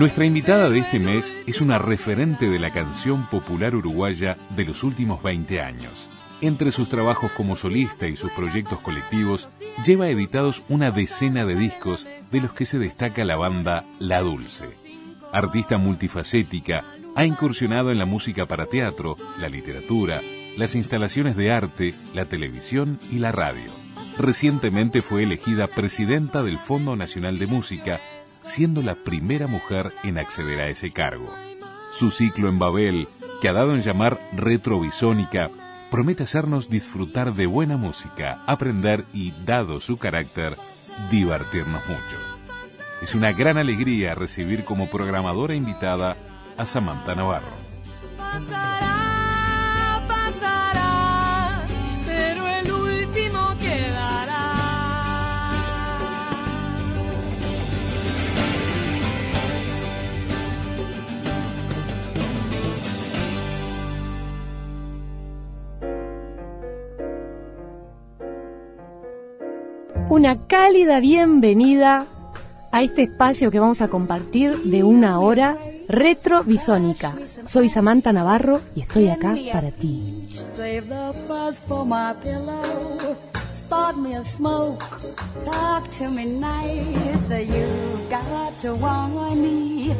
Nuestra invitada de este mes es una referente de la canción popular uruguaya de los últimos 20 años. Entre sus trabajos como solista y sus proyectos colectivos, lleva editados una decena de discos de los que se destaca la banda La Dulce. Artista multifacética, ha incursionado en la música para teatro, la literatura, las instalaciones de arte, la televisión y la radio. Recientemente fue elegida presidenta del Fondo Nacional de Música, siendo la primera mujer en acceder a ese cargo. Su ciclo en Babel, que ha dado en llamar Retrovisónica, promete hacernos disfrutar de buena música, aprender y, dado su carácter, divertirnos mucho. Es una gran alegría recibir como programadora invitada a Samantha Navarro. Una cálida bienvenida a este espacio que vamos a compartir de una hora retrovisónica. Soy Samantha Navarro y estoy acá para ti. Start me a smoke. Talk to me nice. You got to want me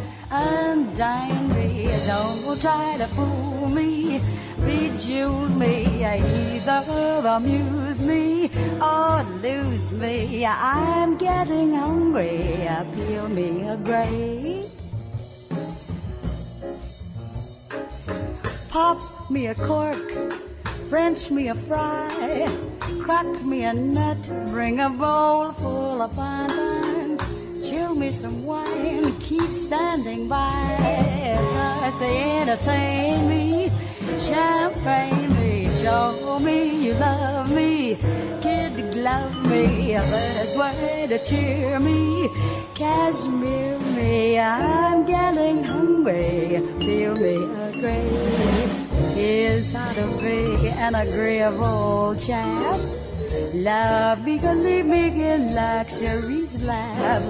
dine me. Don't try to fool me. Bejewel me. Either amuse me or lose me. I'm getting hungry. Peel me a grape. Pop me a cork, French me a fry, crack me a nut, bring a bowl full of bonbons, chill me some wine, keep standing by, just to entertain me, champagne me, show me you love me, kid glove me, best way to cheer me, cashmere me, I'm getting hungry, feel me a grave. Is not a big and agreeable chap. Love me, leave me in luxury's lap.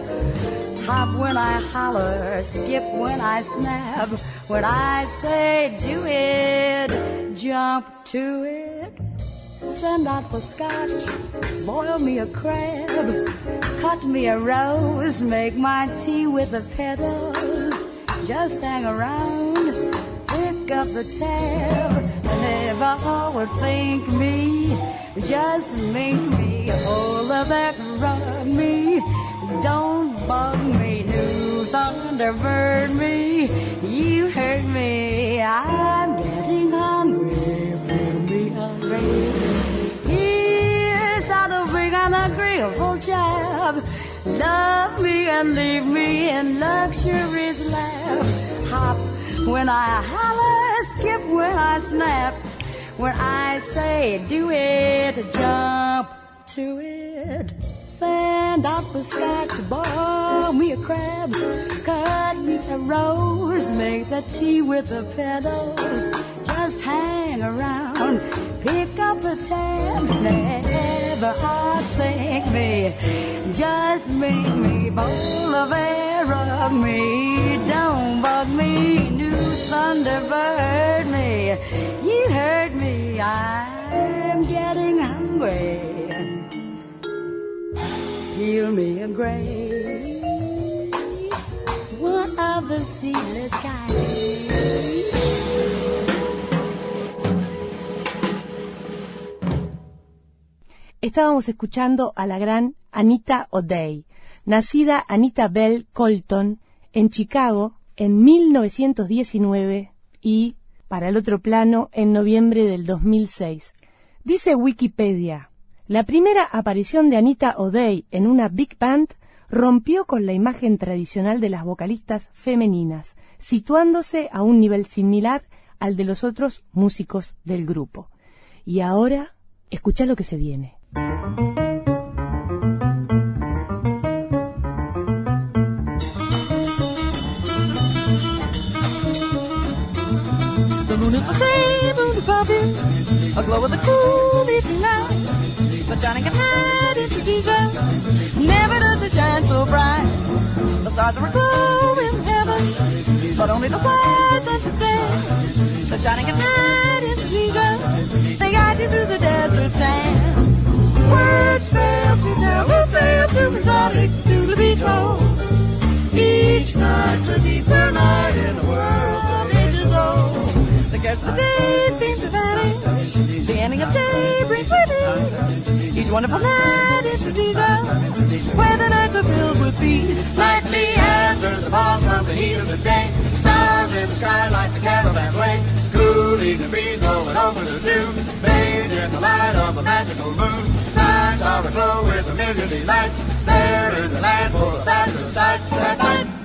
Hop when I holler, skip when I snap. When I say do it, jump to it. Send out for scotch, boil me a crab, cut me a rose, make my tea with the petals. Just hang around, up the tab. Never would think me, just make me hold the back, rub me. Don't bug me, new thunderbird me. You hurt me, I'm getting hungry. Me hungry. Here's how to bring an agreeable job. Love me and leave me in luxury's lap. Hop when I holler, when I snap. When I say do it, jump to it. Send out the scotch, boil me a crab, cut me a rose, make the tea with the petals. Just hang around, pick up a tab, never hard think me. Just make me bowl of of me, don't bug me, new thunderbird me. You heard me, I'm getting hungry. Peel me a grave, one of the seedless kind. Estábamos escuchando a la gran Anita O'Day, nacida Anita Bell Colton en Chicago en 1919 y para el otro plano en noviembre del 2006. Dice Wikipedia, la primera aparición de Anita O'Day en una big band rompió con la imagen tradicional de las vocalistas femeninas, situándose a un nivel similar al de los otros músicos del grupo. Y ahora, escucha lo que se viene. The moon is the moon is popping, aglow with a cool evening light. But shining a night in Rhodesia, never does it shine so bright. The stars are aglow in heaven, but only the wise understand. The shining a night in Rhodesia, they guide you through the desert sand. Words fail to tell, will fail to exotic to be told. Each night's a deeper night in the world wonderful night is Rhodesia, where the nights are filled with peace. Lightly after the pause from the heat of the day, stars in the sky like the caravan way. Cooling the breeze rolling over the dune, bathed in the light of a magical moon. Nights are aglow with a million lights. There in the land full of fabulous sights night.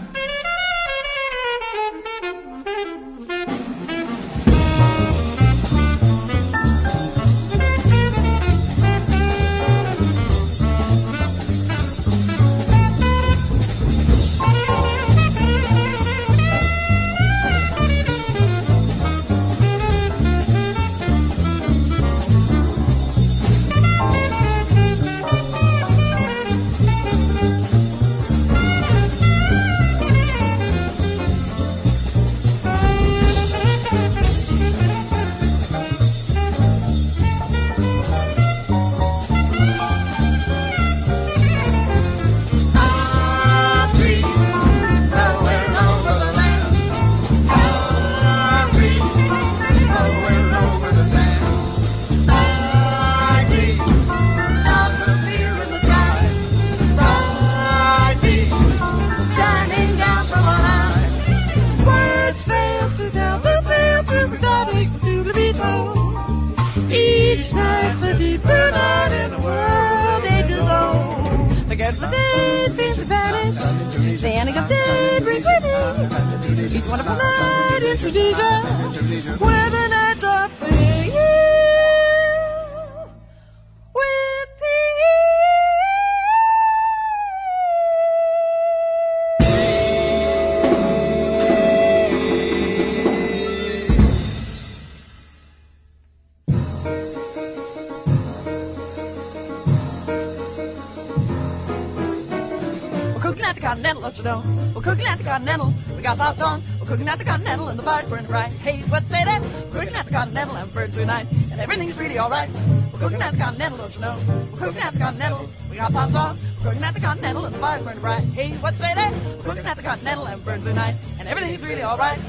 Don't? We're cooking at the Continental. We got popped on. We're cooking at the Continental and the fire's burning bright. Hey, what say that? We're cooking at the Continental and birds tonight. And everything's really alright. We're cooking at the Continental, don't you know? We're cooking at the Continental. We got popped on. We're cooking at the Continental and the fire's burning bright. Hey, what say that? We're cooking at the Continental and birds tonight. And everything's really alright.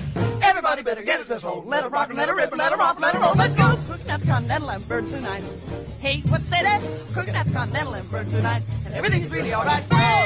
Everybody better get it this hole. Let it rock let it rip let it romp, let it roll. Let's go. Cooking at the Continental and birds tonight. Hey, what say that? Cooking at the Continental and birds tonight. And everything's really alright. know.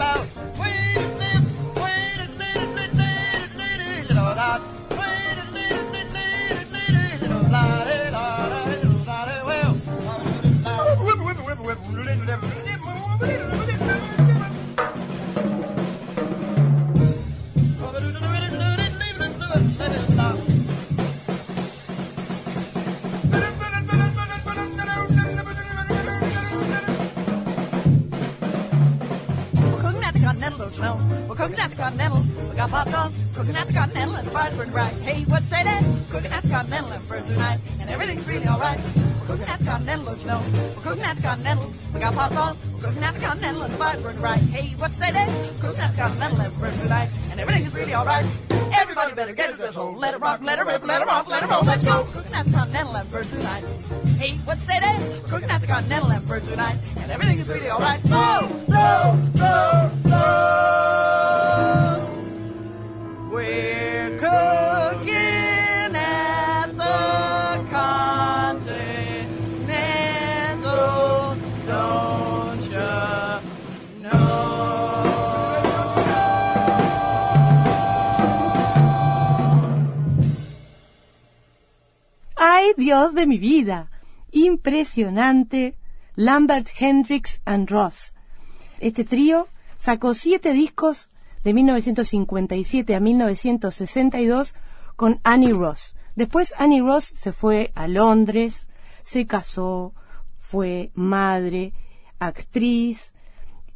Bye. Cooking at the Continental and the fire's burning bright. Hey, what's say that? Cooking at the Continental and burn tonight and everything's really alright. We're cooking at the Continental, you know? We're cooking at the Continental. We got hot dogs. We're cooking at the Continental and the fire's burning bright. Hey, what say that? Cooking at the Continental and burn tonight and everything's really alright. Everybody better get his whistle. Let it rock, let it rip, let it rock, let it roll. Let's go. Cooking at the Continental and burn tonight. Hey, what say that? Cooking at the Continental and burn tonight and everything is really alright. Blow, blow, Dios de mi vida! Impresionante. Lambert, Hendrix and Ross. Este trío sacó siete discos de 1957 a 1962 con Annie Ross. Después Annie Ross se fue a Londres, se casó, fue madre, actriz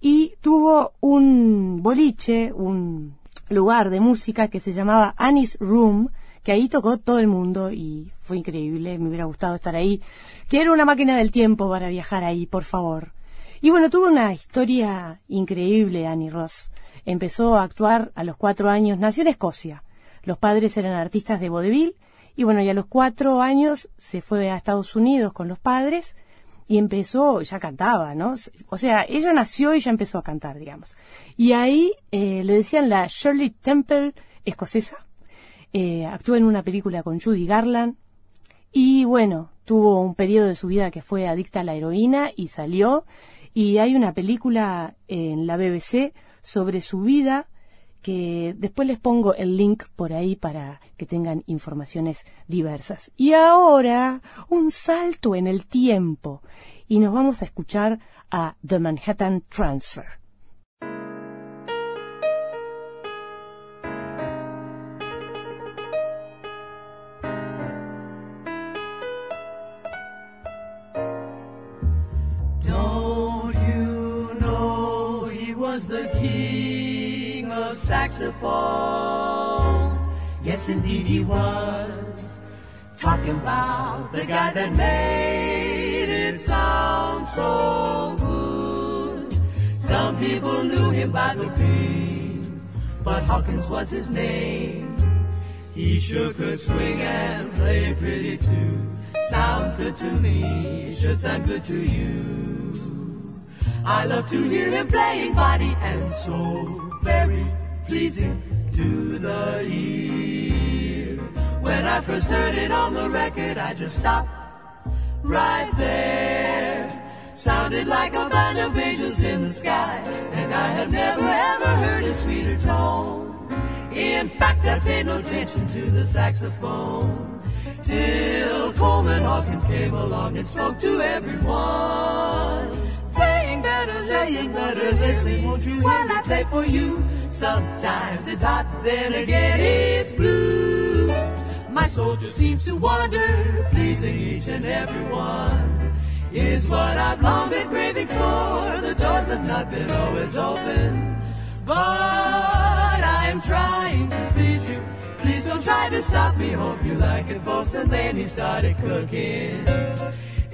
y tuvo un boliche, un lugar de música que se llamaba Annie's Room, que ahí tocó todo el mundo y fue increíble, me hubiera gustado estar ahí. Quiero una máquina del tiempo para viajar ahí, por favor. Y bueno, tuvo una historia increíble Annie Ross. Empezó a actuar a los cuatro años, nació en Escocia. Los padres eran artistas de vodevil y bueno, y a los cuatro años se fue a Estados Unidos con los padres y empezó, ya cantaba, ¿no? O sea, ella nació y ya empezó a cantar, digamos. Y ahí eh, le decían la Shirley Temple escocesa. Eh, actuó en una película con Judy Garland y bueno, tuvo un periodo de su vida que fue adicta a la heroína y salió. Y hay una película en la BBC sobre su vida que después les pongo el link por ahí para que tengan informaciones diversas. Y ahora, un salto en el tiempo. Y nos vamos a escuchar a The Manhattan Transfer. Of saxophones? Yes, indeed he was. Talking about the guy that made it sound so good. Some people knew him by the Bean, but Hawkins was his name. He sure could swing and play pretty too. Sounds good to me, should sound good to you. I love to hear him playing body and soul, very pleasing to the ear. When I first heard it on the record, I just stopped right there. Sounded like a band of angels in the sky, and I have never ever heard a sweeter tone. In fact, I paid no attention to the saxophone till Coleman Hawkins came along and spoke to everyone. Saying better, listen, won't you while I play for you? Sometimes it's hot, then again it's blue. My soldier seems to wander, pleasing each and every one. Is what I've long been craving for. The doors have not been always open, but I'm trying to please you. Please don't try to stop me. Hope you like it, folks. And then he started cooking.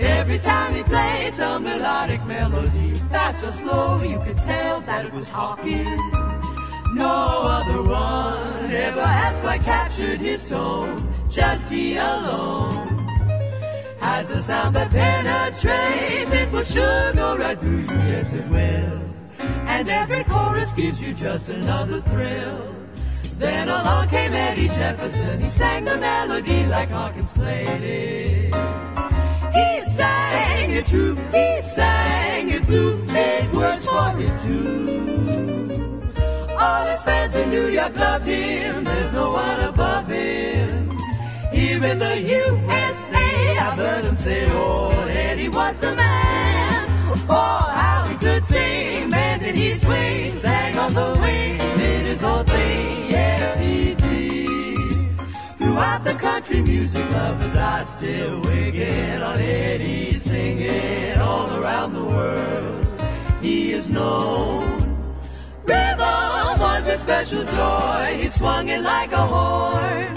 Every time he played some melodic melody, fast or slow, you could tell that it was Hawkins. No other one ever has quite captured his tone. Just he alone has a sound that penetrates. It will sure go right through you, yes it will. And every chorus gives you just another thrill. Then along came Eddie Jefferson. He sang the melody like Hawkins played it. Sang it true, he sang it blue, made words for it too. All his fans in New York loved him, there's no one above him. Here in the USA, I've heard him say, oh, Eddie was the man. Oh, how he could sing, man, did he country music lovers are still wigging on Eddie, singing all around the world. He is known. Rhythm was his special joy, he swung it like a horn.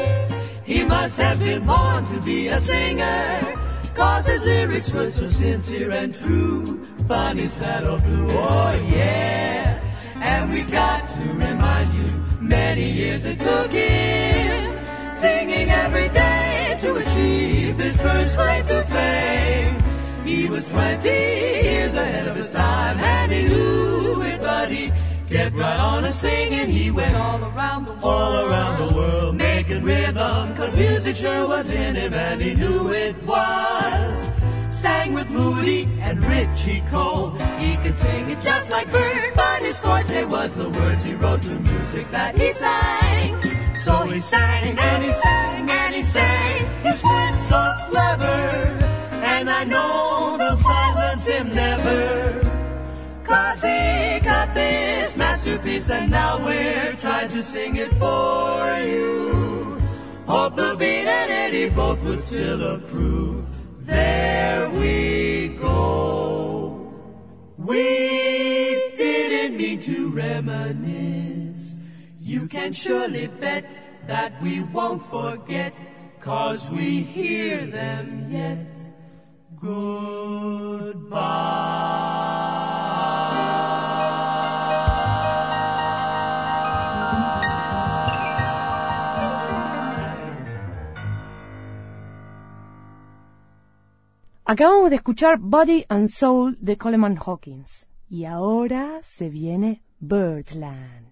He must have been born to be a singer, cause his lyrics were so sincere and true. Funny saddle blue, oh yeah. And we've got to remind you, many years it took him, every day to achieve his first claim to fame. He was 20 years ahead of his time, and he knew it, but he kept right on a singing. He went all around the world, all around the world, making rhythm, cause music sure was in him, and he knew it was. Sang with Moody and Richie Cole. He could sing it just like Bird, but his forte was the words he wrote to music that he sang. So he sang and he sang and he sang. His words so clever, and I know they'll silence him never. Cause he got this masterpiece and now we're trying to sing it for you. Hope the Beat and Eddie both would still approve. There we go. We didn't mean to reminisce. You can surely bet that we won't forget, cause we hear them yet. Goodbye. Acabamos de escuchar Body and Soul de Coleman Hawkins. Y ahora se viene Birdland.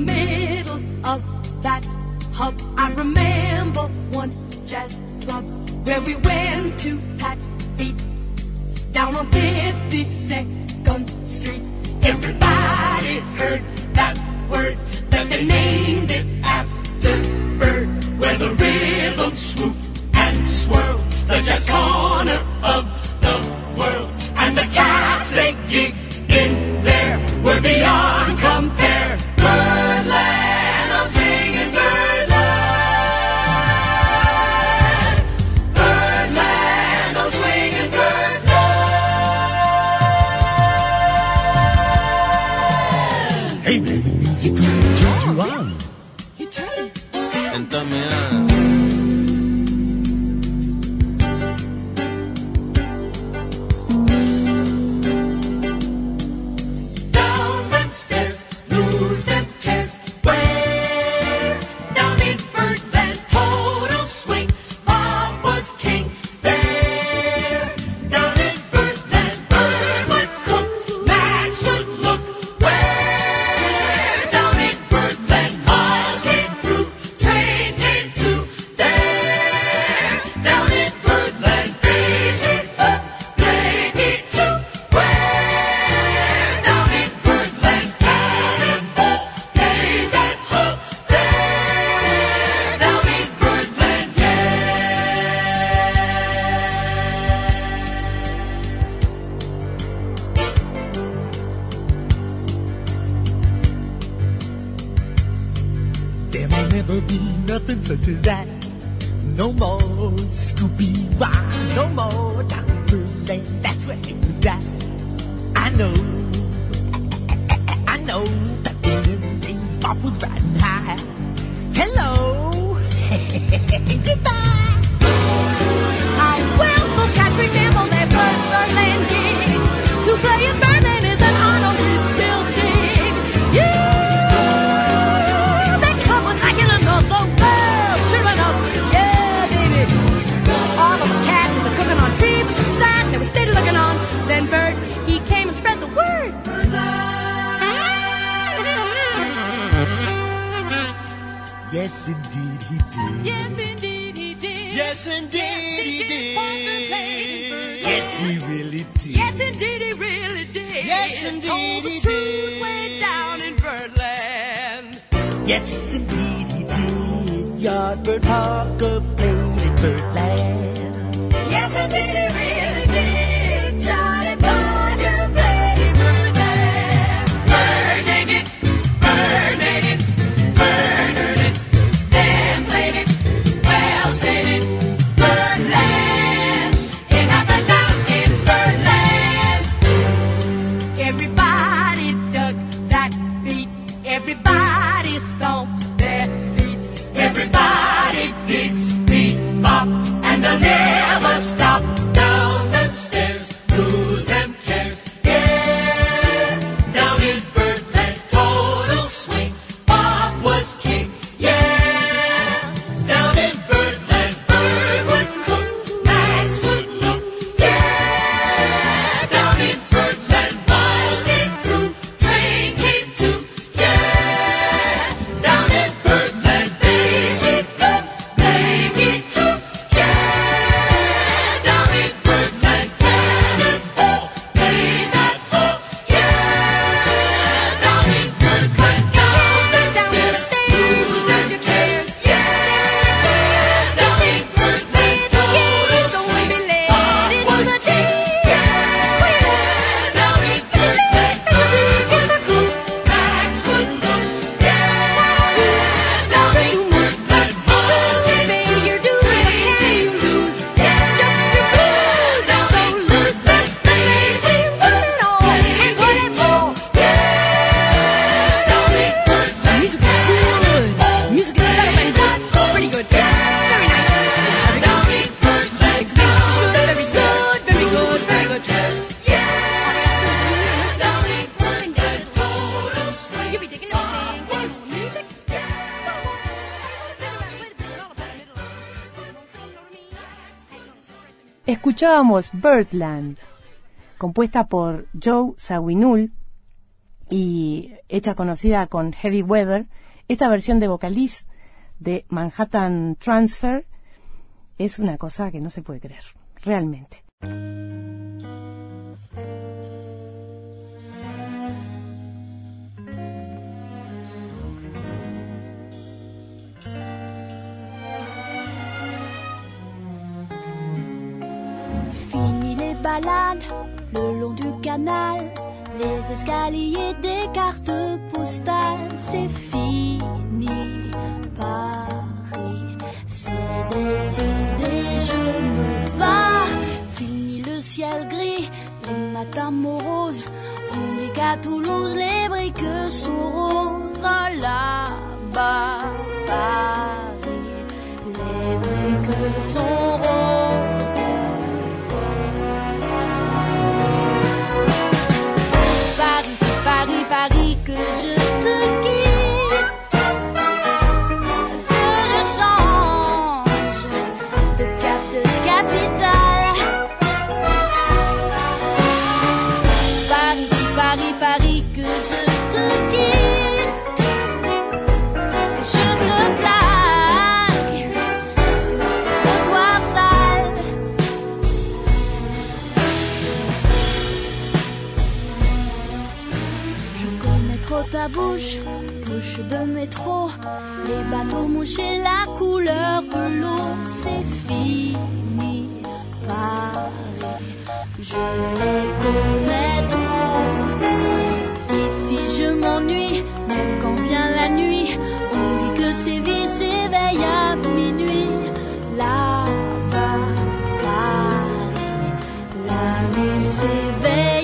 Middle of that hub, I remember one jazz club where we went to pat feet down on 52nd Street. Everybody heard that word that they named it after Bird, where the rhythm swooped and swirled, the jazz corner of the world, and the cats they gigged in there were beyond Yes, indeed he did. Yes, he really did. Yes, indeed he really did. Yes, indeed Told the he truth way down in Birdland. Yes, indeed he did. Yardbird Parker played in Birdland. Escuchábamos Birdland, compuesta por Joe Zawinul y hecha conocida con Heavy Weather. Esta versión de vocaliz de Manhattan Transfer es una cosa que no se puede creer, realmente. Fini les balades le long du canal, les escaliers des cartes postales, c'est fini Paris, c'est décidé, je me bats. Fini le ciel gris, les matins moroses, on est qu'à Toulouse, les briques sont roses là-bas, Paris, les briques sont roses. Paris, Paris, que je bouche, bouche de métro, les bateaux mouches et la couleur de l'eau, c'est fini, Paris, je les connais trop. Ici je m'ennuie, même quand vient la nuit, on dit que Séville s'éveille à minuit, là-bas, Paris, la ville s'éveille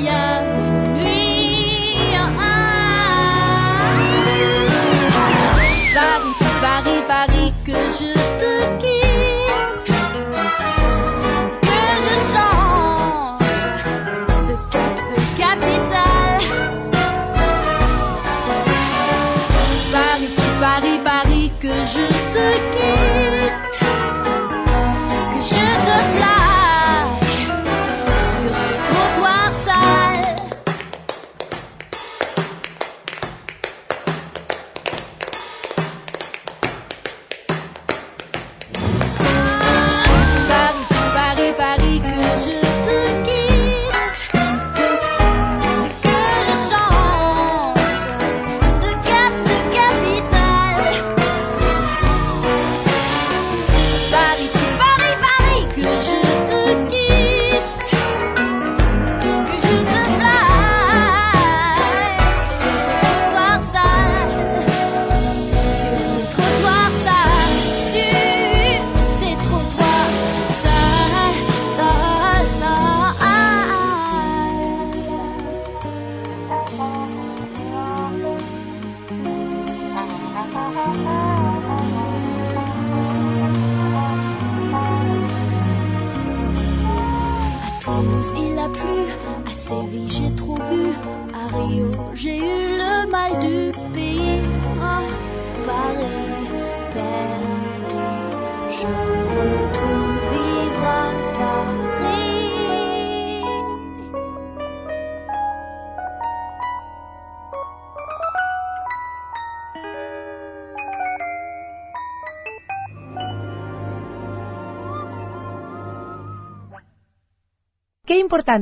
Paris, Paris, que je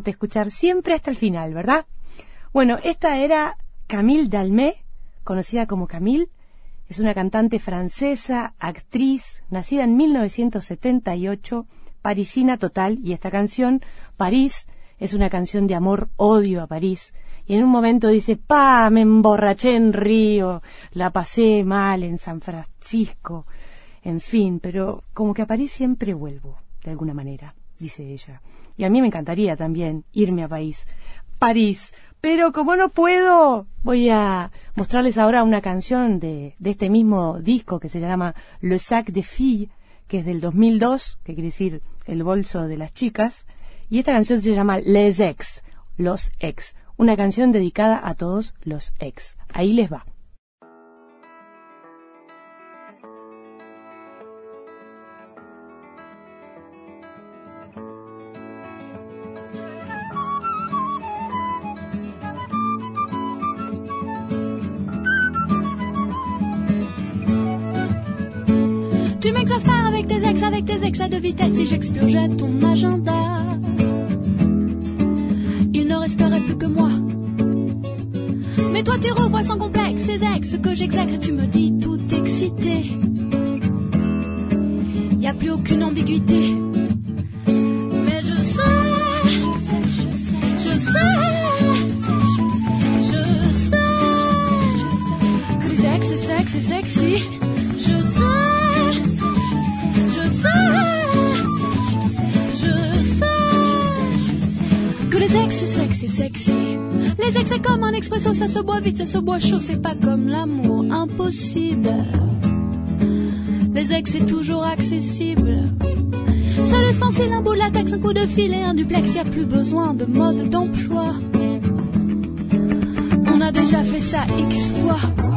escuchar siempre hasta el final, ¿verdad? Bueno, esta era Camille Dalmé, conocida como Camille. Es una cantante francesa, actriz, nacida en 1978, parisina total, y esta canción, París, es una canción de amor-odio a París. Y en un momento dice, pa, me emborraché en Río, la pasé mal en San Francisco, en fin, pero como que a París siempre vuelvo, de alguna manera, dice ella. Y a mí me encantaría también irme a París. París. Pero como no puedo, voy a mostrarles ahora una canción de, de este mismo disco que se llama Le Sac de Filles, que es del 2002, que quiere decir el bolso de las chicas. Y esta canción se llama Les Ex, Los Ex. Una canción dedicada a todos los ex. Ahí les va. Avec tes ex, avec tes ex à deux vitesses et j'expurgeais ton agenda. Il ne resterait plus que moi. Mais toi tu revois sans complexe ces ex que j'exècre et tu me dis tout excité. Y a plus aucune ambiguïté. Les ex c'est comme un expresso, ça se boit vite, ça se boit chaud, c'est pas comme l'amour, impossible. Les ex c'est toujours accessible. Seul ustensile, un bout de latex, un coup de fil et un duplex, y a plus besoin de mode d'emploi. On a déjà fait ça x fois.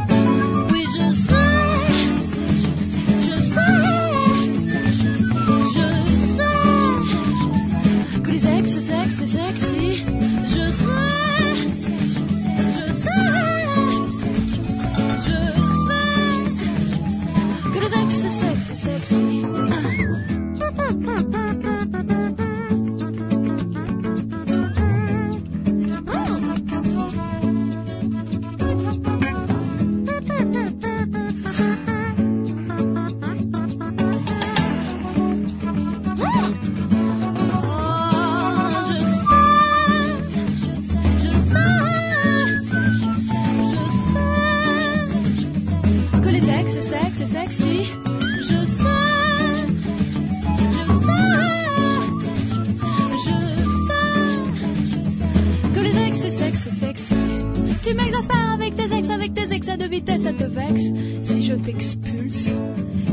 Avec tes ex à deux vitesses, ça te vexe. Si je t'expulse,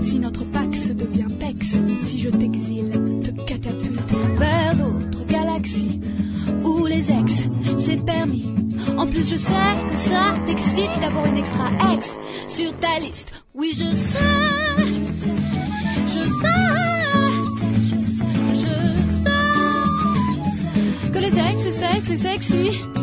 si notre pax devient pex, si je t'exile, te catapulte vers d'autres galaxies où les ex, c'est permis. En plus, je sais que ça t'excite d'avoir une extra ex sur ta liste. Oui, je sais, je sais, je sais que les ex, c'est c'est sexy.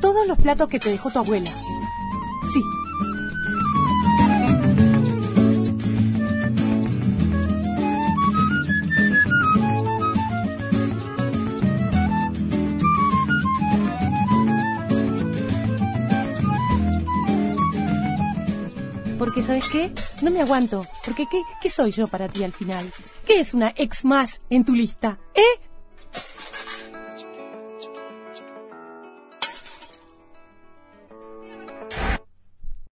Todos los platos que te dejó tu abuela. Sí. Porque, ¿sabes qué? No me aguanto. Porque, ¿qué, ¿qué soy yo para ti al final? ¿Qué es una ex más en tu lista? ¿Eh?